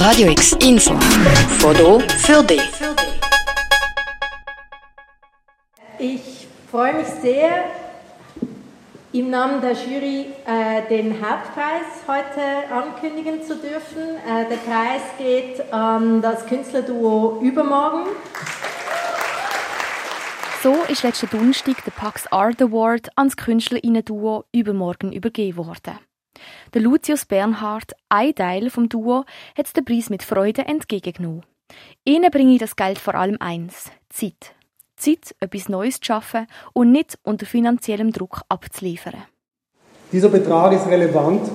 Radio X Info. Foto für dich. Ich freue mich sehr, im Namen der Jury äh, den Hauptpreis heute ankündigen zu dürfen. Äh, der Preis geht an das Künstlerduo Übermorgen. So ist letzten Donnerstag der Pax Art Award ans Künstlerinnen-Duo Übermorgen übergeben worden. Der Lucius Bernhard, ein Teil vom Duo, hat den Preis mit Freude entgegengenommen. Ihnen bringe ich das Geld vor allem eins: Zeit. Zeit, etwas Neues zu schaffen und nicht unter finanziellem Druck abzuliefern. Dieser Betrag ist relevant,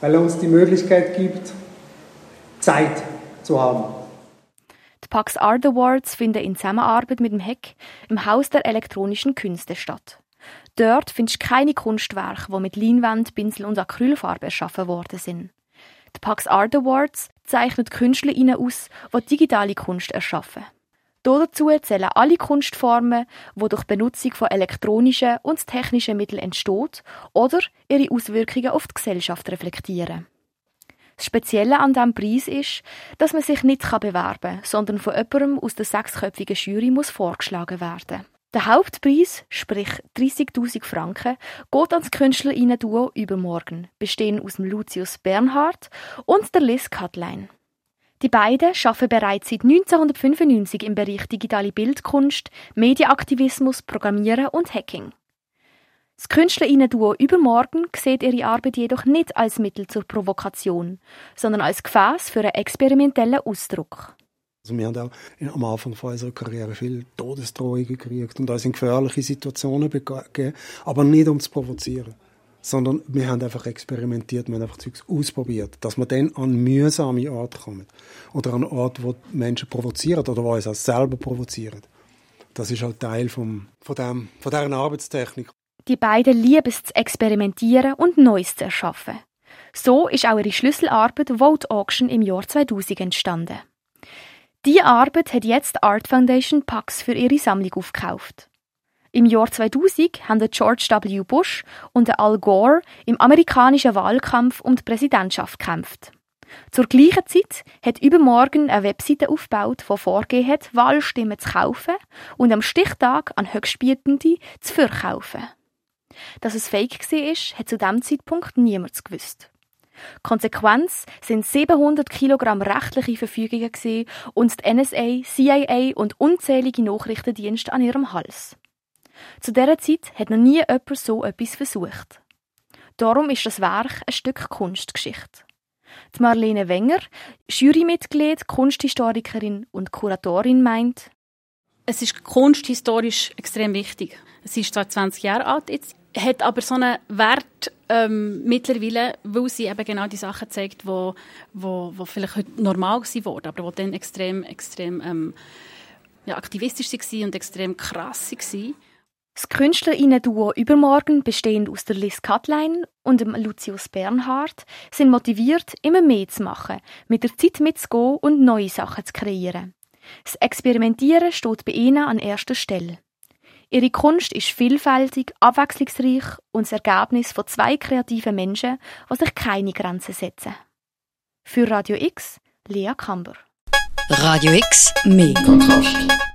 weil er uns die Möglichkeit gibt, Zeit zu haben. Die Pax Art Awards finden in Zusammenarbeit mit dem Heck im Haus der elektronischen Künste statt. Dort findest du keine Kunstwerke, die mit Leinwand, Pinsel und Acrylfarbe erschaffen worden sind. Die Pax Art Awards zeichnet KünstlerInnen aus, die digitale Kunst erschaffen. Dazu zählen alle Kunstformen, die durch Benutzung von elektronischen und technischen Mitteln entsteht oder ihre Auswirkungen auf die Gesellschaft reflektieren. Das Spezielle an diesem Preis ist, dass man sich nicht bewerben kann, sondern von jemandem aus der sechsköpfigen Jury muss vorgeschlagen werden. Der Hauptpreis, sprich 30.000 Franken, geht ans Künstlerinnen-Duo übermorgen, bestehend aus dem Lucius Bernhard und der Liz Cutline. Die beiden arbeiten bereits seit 1995 im Bereich digitale Bildkunst, Medienaktivismus, Programmieren und Hacking. Das Künstlerinnen-Duo Übermorgen sieht ihre Arbeit jedoch nicht als Mittel zur Provokation, sondern als Gefäß für einen experimentellen Ausdruck. Also wir haben auch am Anfang von unserer Karriere viele Todesdrohungen gekriegt und uns in gefährliche Situationen begeben, aber nicht um zu provozieren sondern wir haben einfach experimentiert, wir haben einfach Zeugs ausprobiert, dass wir dann an mühsame Orte kommen oder an Orte, wo Menschen provozieren oder wo uns auch selber provozieren. Das ist halt Teil vom, von, dem, von dieser Arbeitstechnik. Die beiden lieben es zu experimentieren und Neues zu erschaffen. So ist auch ihre Schlüsselarbeit Vote Auction im Jahr 2000 entstanden. Diese Arbeit hat jetzt Art Foundation Pax für ihre Sammlung aufgekauft. Im Jahr 2000 haben George W. Bush und Al Gore im amerikanischen Wahlkampf um die Präsidentschaft gekämpft. Zur gleichen Zeit hat übermorgen eine Webseite aufgebaut, die vorgegeben hat, Wahlstimmen zu kaufen und am Stichtag an Höchstbietende zu verkaufen. Dass es fake war, hat zu diesem Zeitpunkt niemand gewusst. Konsequenz sind 700 Kilogramm rechtliche Verfügungen und die NSA, CIA und unzählige Nachrichtendienste an ihrem Hals. Zu dieser Zeit hat noch nie jemand so etwas versucht. Darum ist das Werk ein Stück Kunstgeschichte. Die Marlene Wenger, Jurymitglied, Kunsthistorikerin und Kuratorin, meint, es ist kunsthistorisch extrem wichtig. Es ist zwar 20 Jahre alt, jetzt hat aber so einen Wert ähm, mittlerweile, weil sie eben genau die Sachen zeigt, wo, wo, wo vielleicht heute normal geworden aber wo dann extrem, extrem ähm, ja, aktivistisch waren und extrem krass waren. Das Künstlerinnen-Duo Übermorgen, bestehend aus der Liz Katlein und dem Lucius Bernhard, sind motiviert, immer mehr zu machen, mit der Zeit mitzugehen und neue Sachen zu kreieren. Das Experimentieren steht bei ihnen an erster Stelle. Ihre Kunst ist vielfältig, abwechslungsreich und das Ergebnis von zwei kreativen Menschen, die sich keine Grenzen setzen. Für Radio X, Lea Kamber. Radio X, mehr Kontrast.